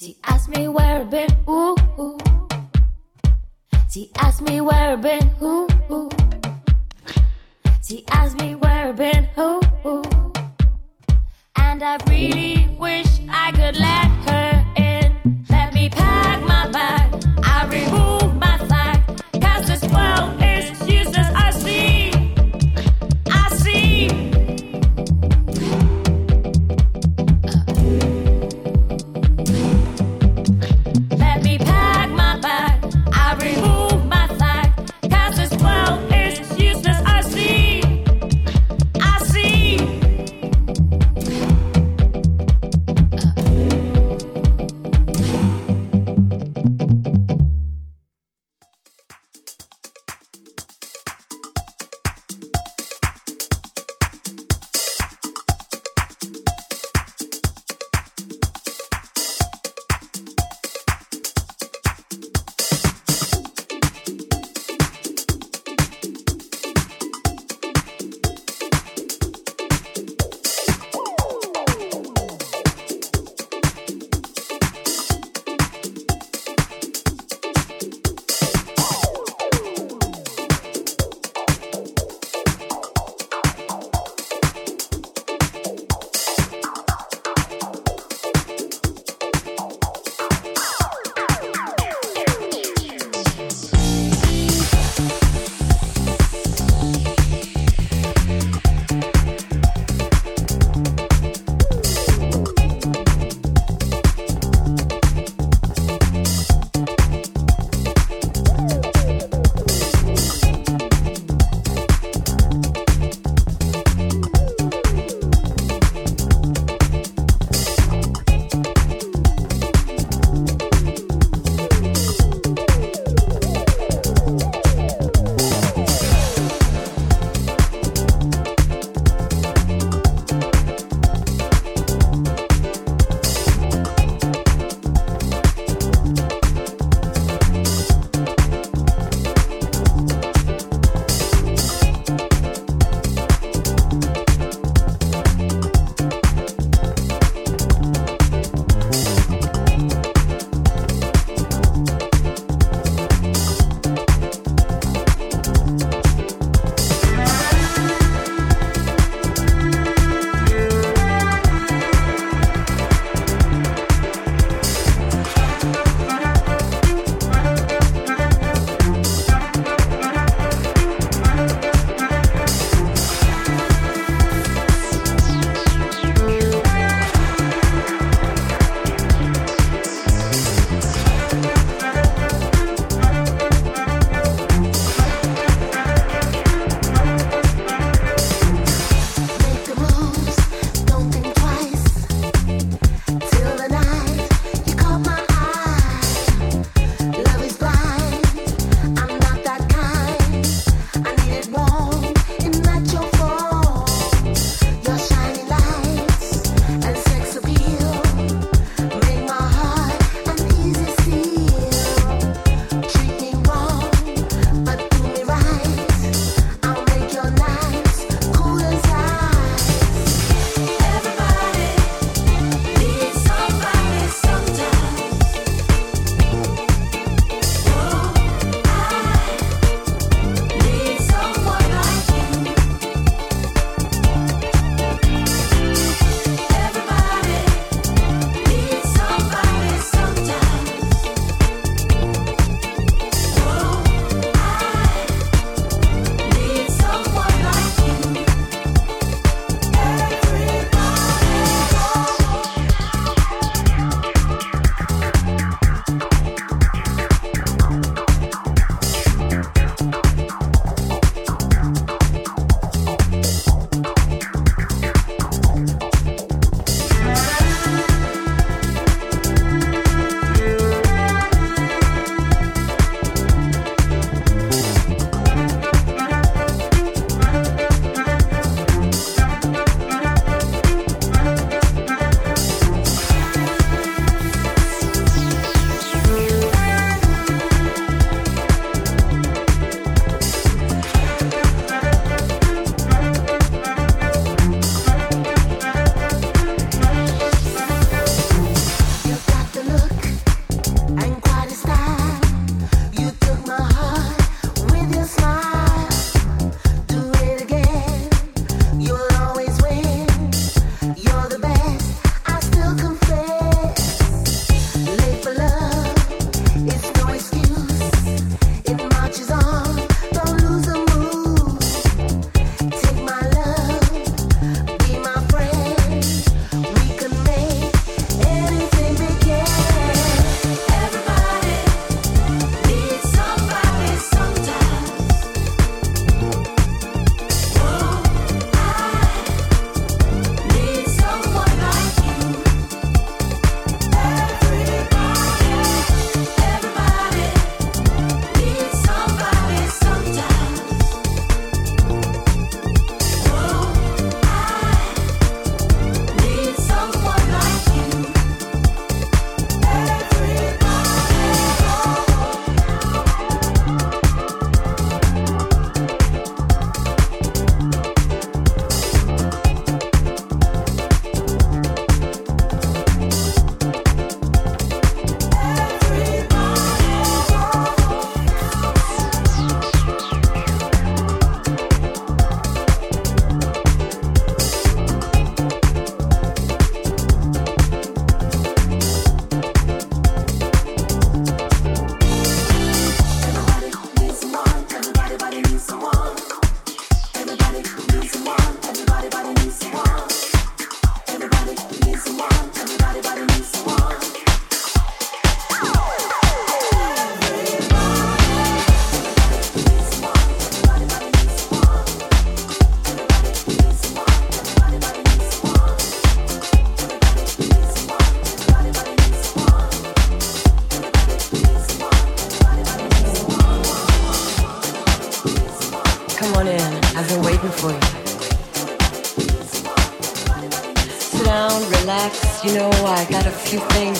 She asked me where I've been, ooh, ooh. She asked me where I've been, ooh, ooh. She asked me where I've been, ooh, ooh. And I really wish I could let her.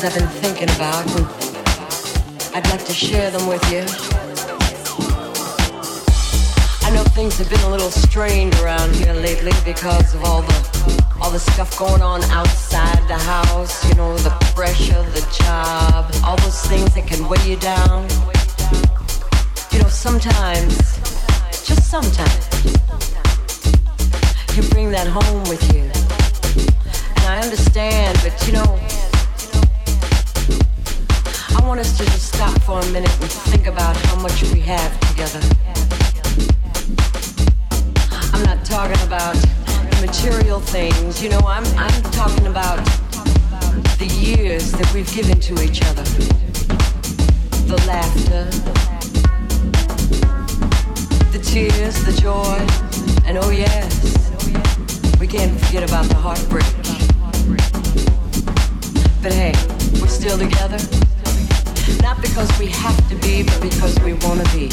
Things I've been thinking about, and I'd like to share them with you. I know things have been a little strained around here lately because of all the all the stuff going on outside the house. You know, the pressure, the job, all those things that can weigh you down. You know, sometimes, just sometimes, you bring that home with you. And I understand, but you know, want us to just stop for a minute and think about how much we have together. I'm not talking about material things. You know, I'm I'm talking about the years that we've given to each other. The laughter, the tears, the joy, and oh yes, we can't forget about the heartbreak. But hey, we're still together. Not because we have to be, but because we wanna be.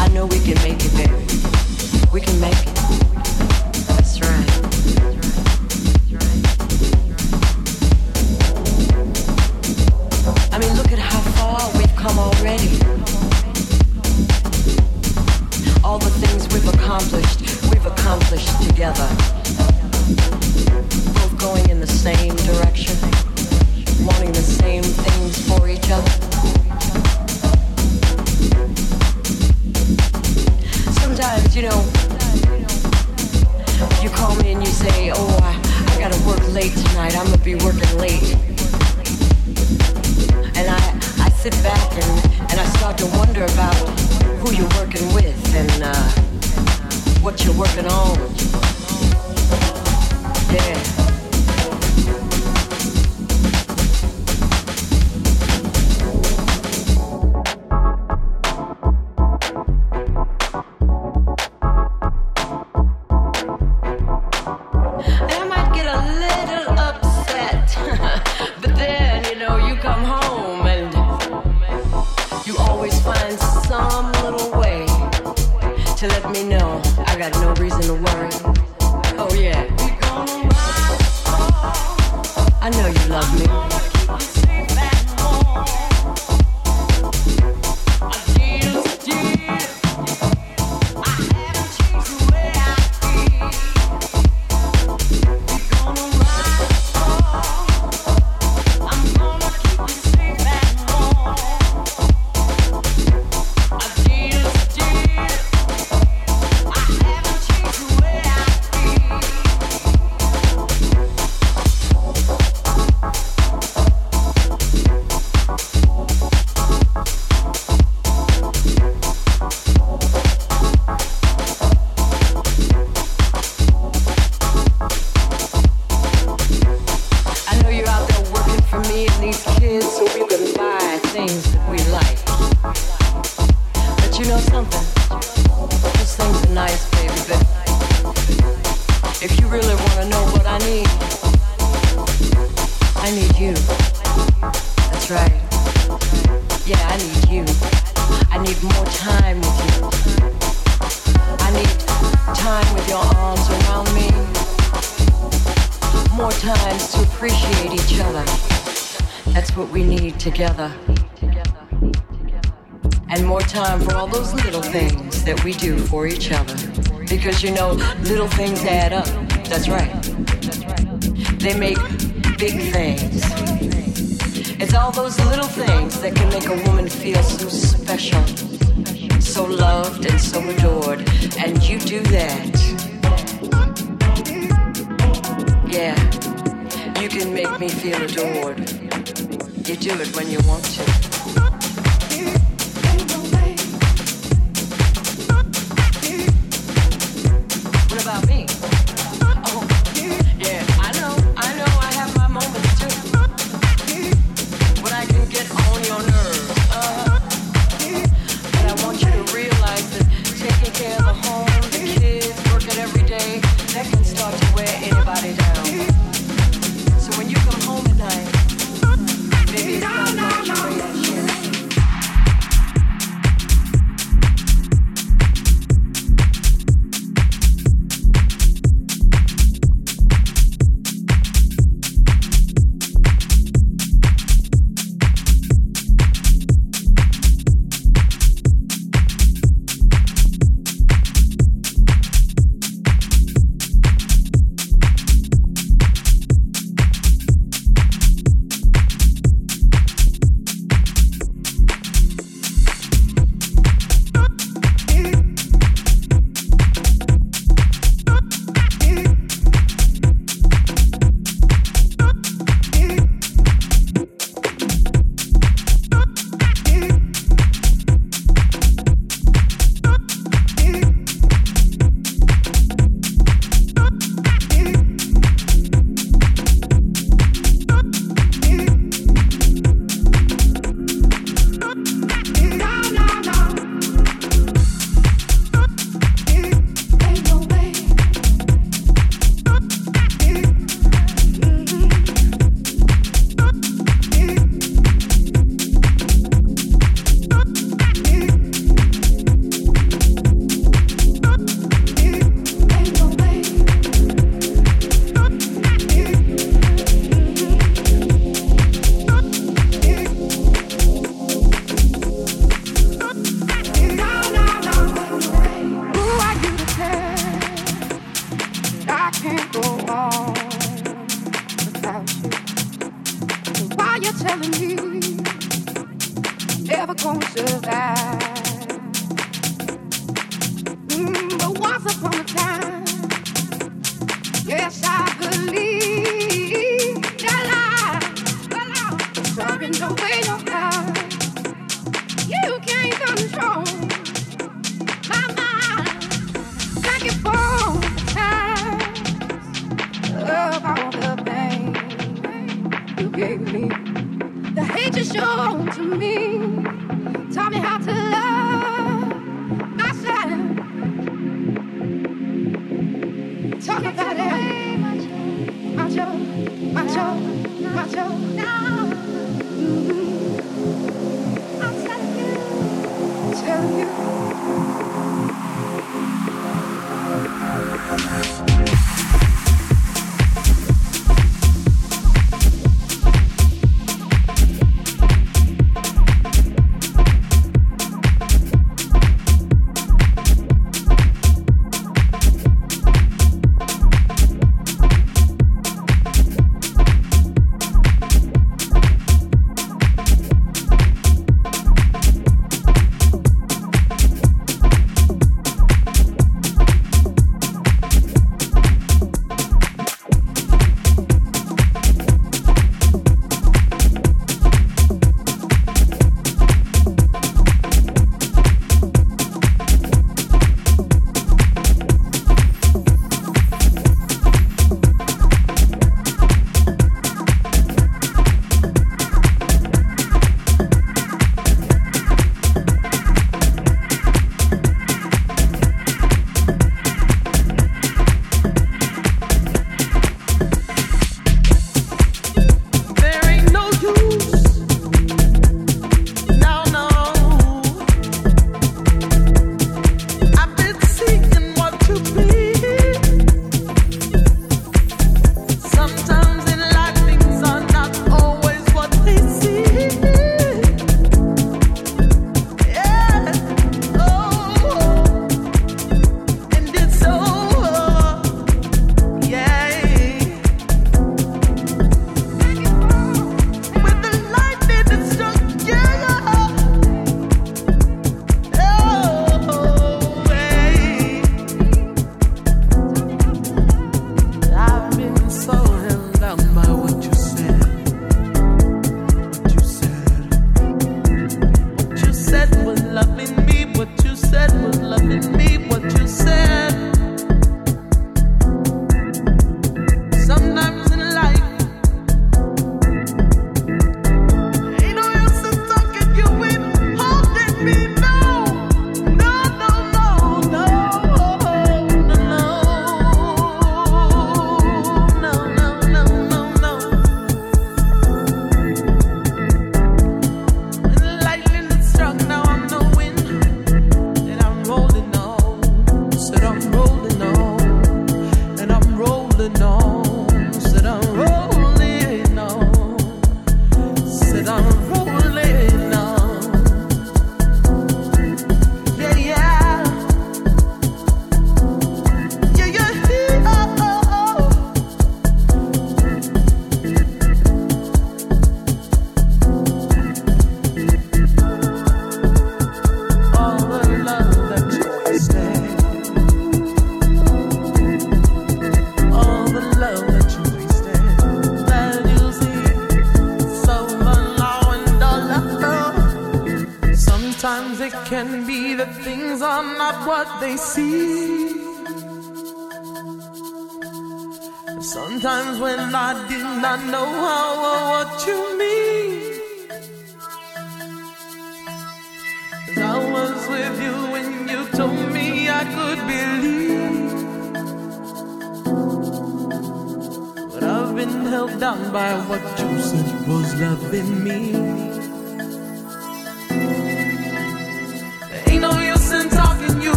I know we can make it, baby. We can make it. You know, little things add up. That's right. They make big things. It's all those little things that can make a woman feel so special, so loved and so adored. And you do that. Yeah, you can make me feel adored. You do it when you want to.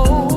Oh.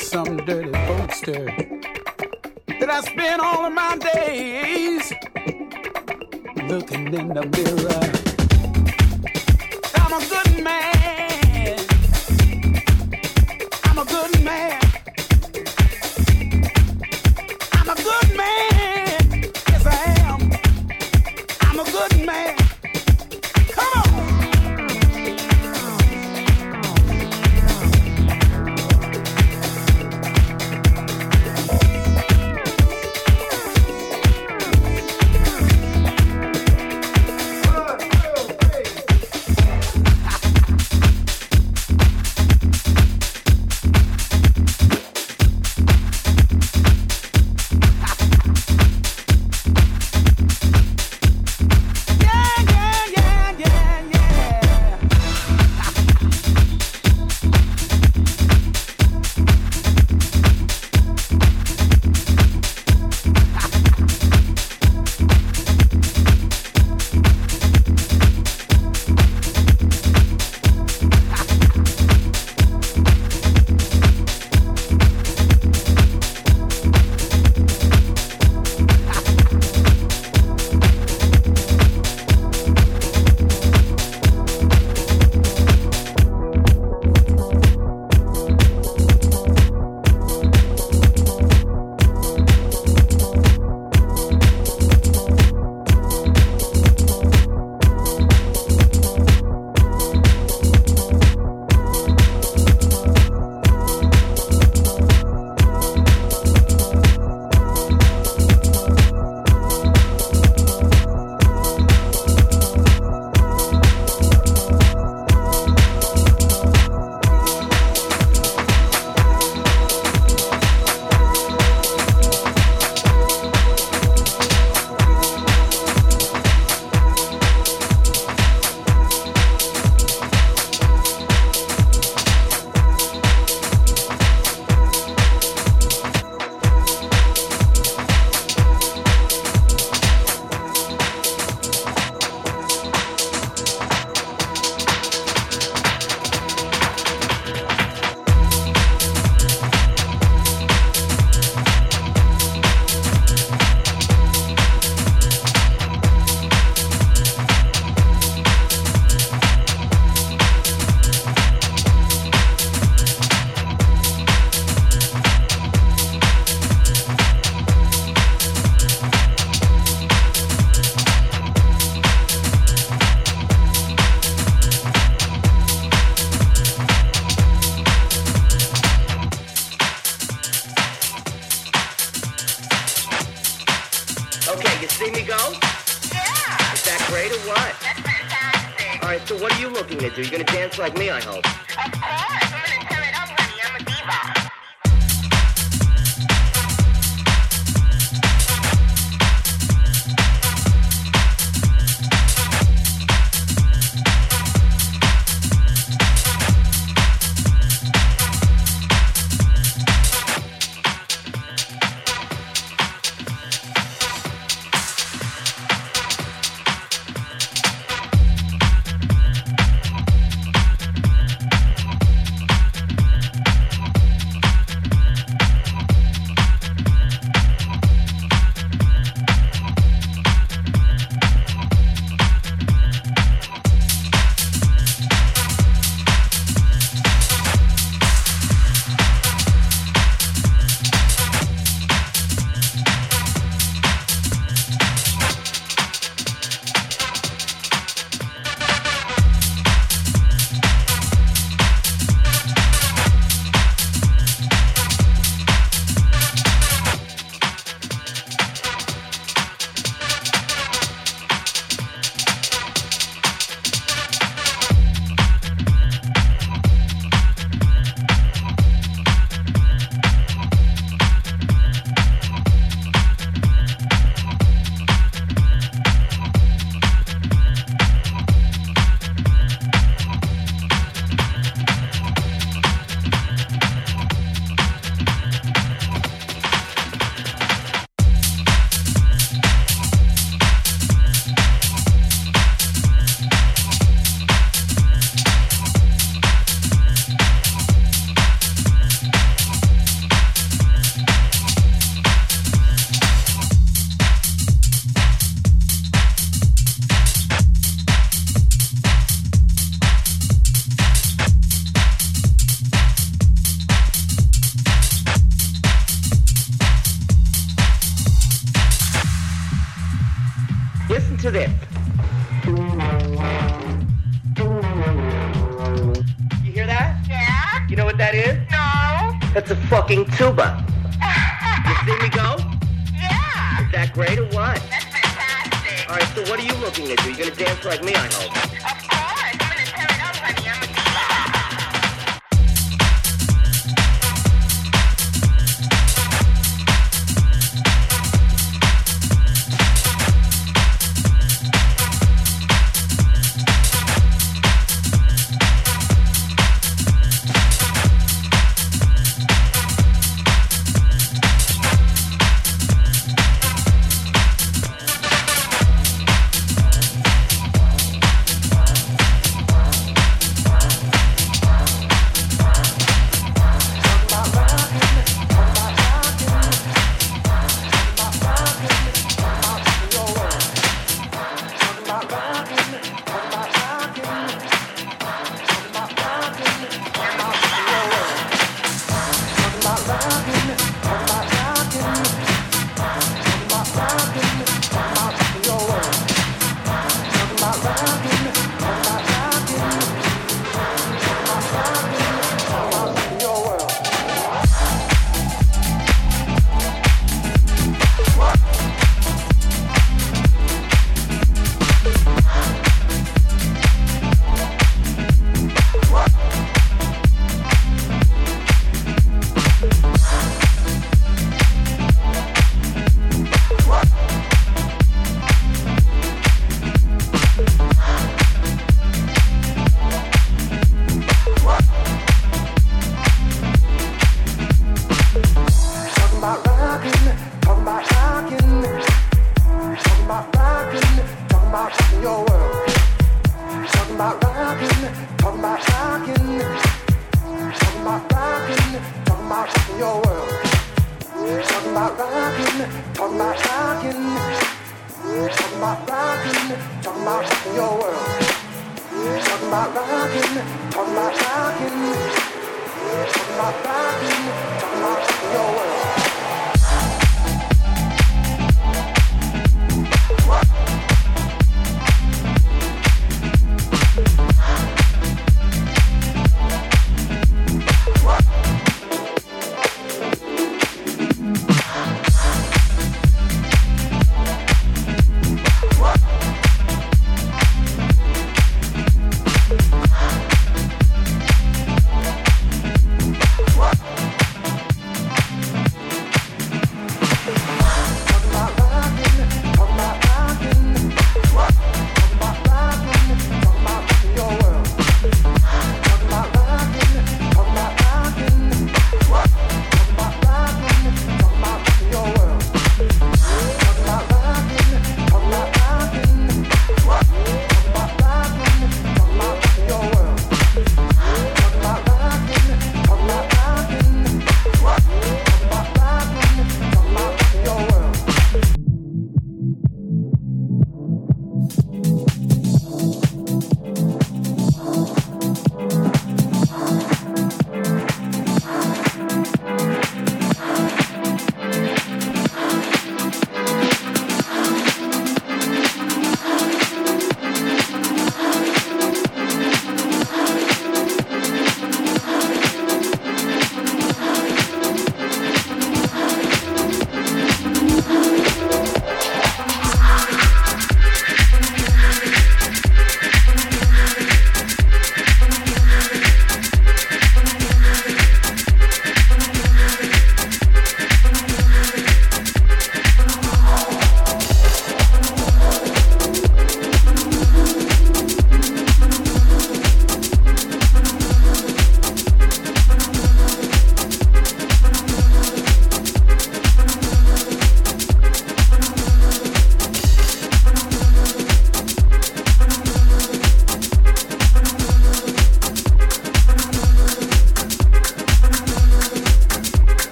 some dirty.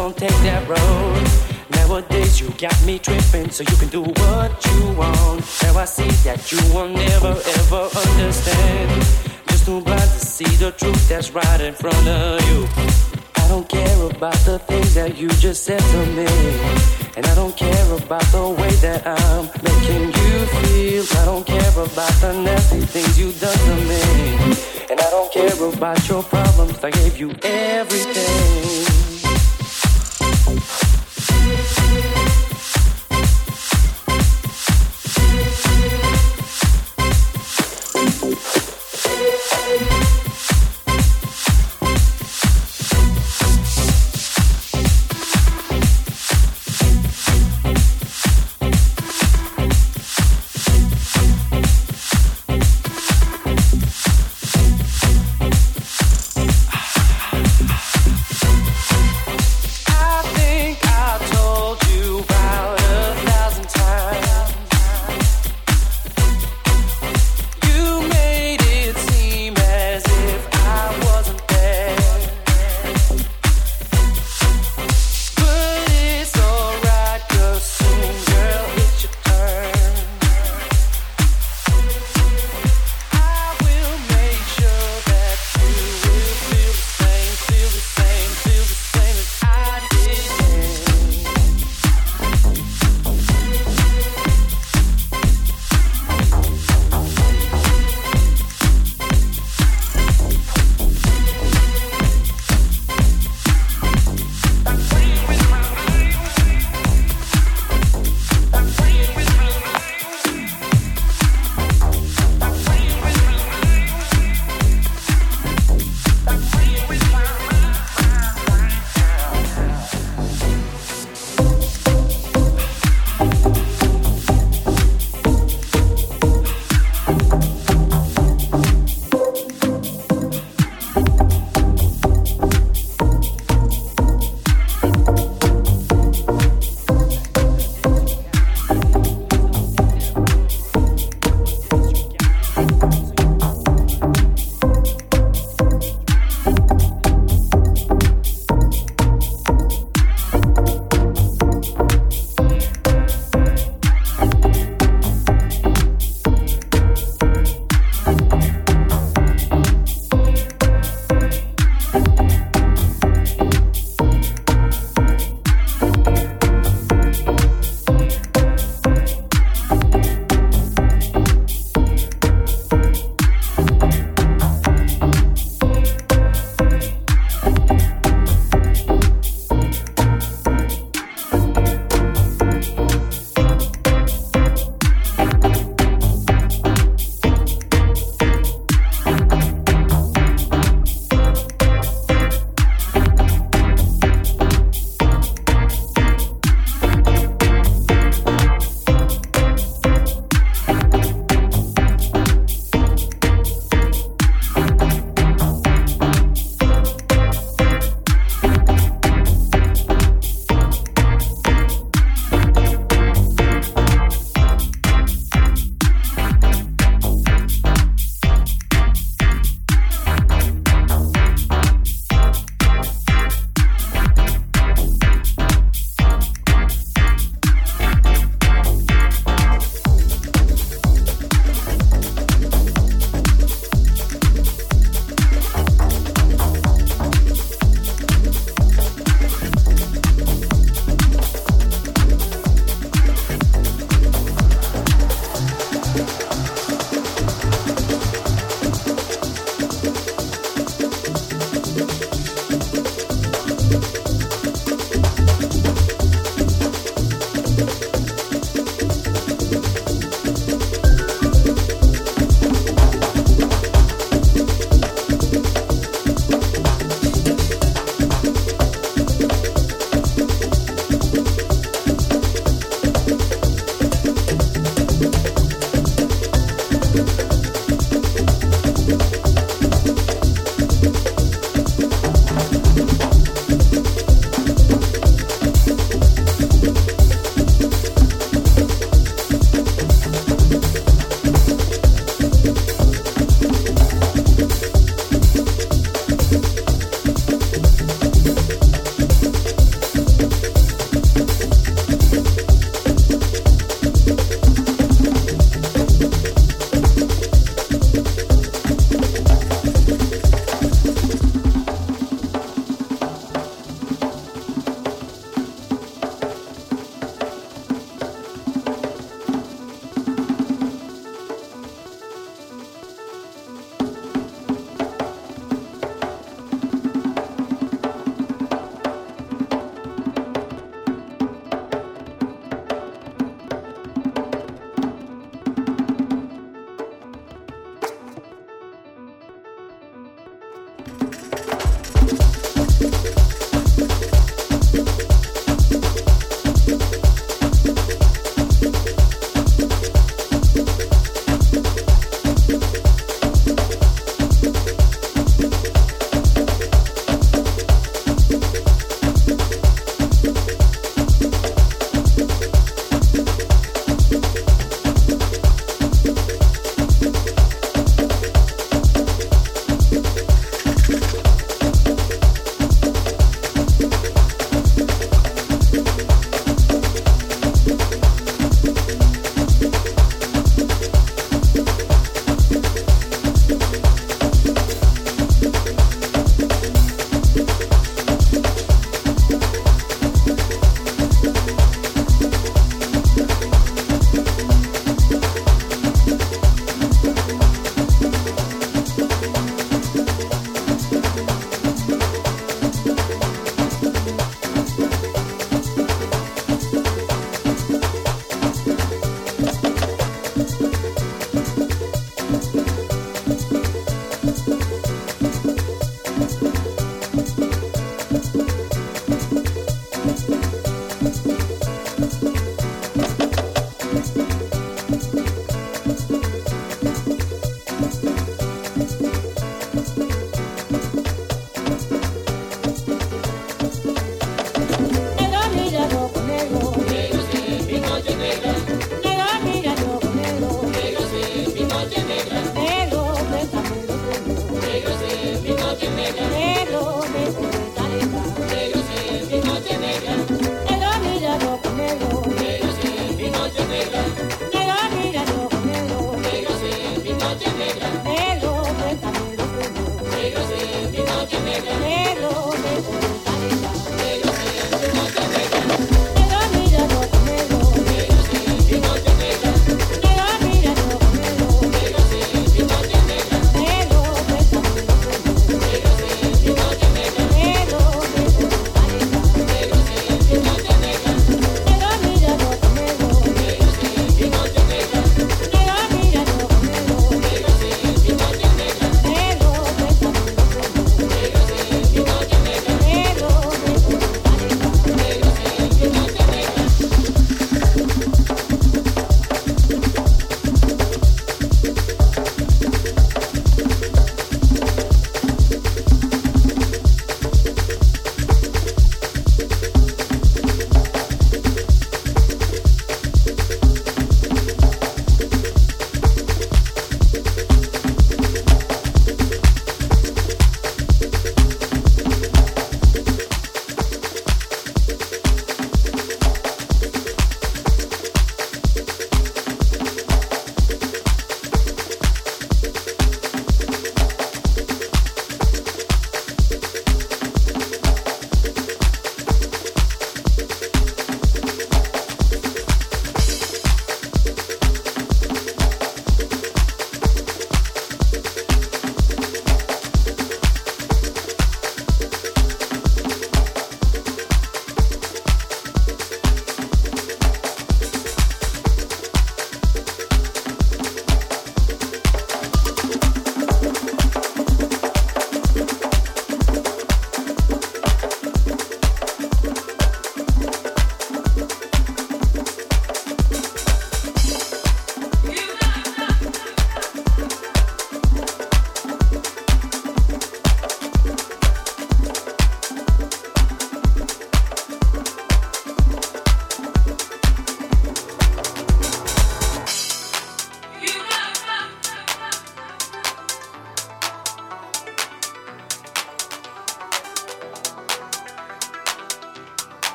don't take that road. Nowadays you got me tripping, so you can do